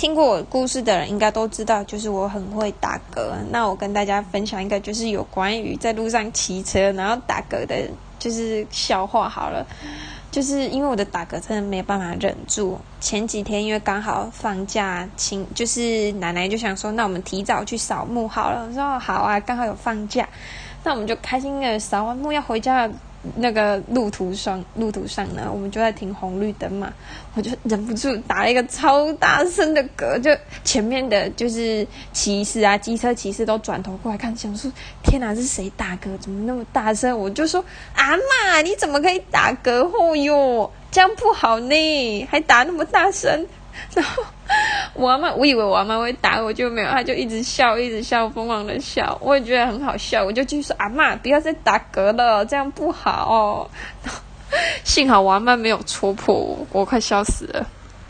听过我故事的人应该都知道，就是我很会打嗝。那我跟大家分享一个，就是有关于在路上骑车然后打嗝的，就是笑话好了。就是因为我的打嗝真的没办法忍住。前几天因为刚好放假，请就是奶奶就想说，那我们提早去扫墓好了。我说好啊，刚好有放假，那我们就开心的扫完墓要回家了。那个路途上，路途上呢，我们就在停红绿灯嘛，我就忍不住打了一个超大声的嗝，就前面的就是骑士啊，机车骑士都转头过来看，想说天哪，是谁打嗝？怎么那么大声？我就说阿妈，你怎么可以打嗝？哦哟，这样不好呢，还打那么大声，然后。我阿妈，我以为我阿妈会打我，就没有，她就一直笑，一直笑，疯狂的笑，我也觉得很好笑，我就继续说阿妈，不要再打嗝了，这样不好。幸好我阿妈没有戳破我，我快笑死了。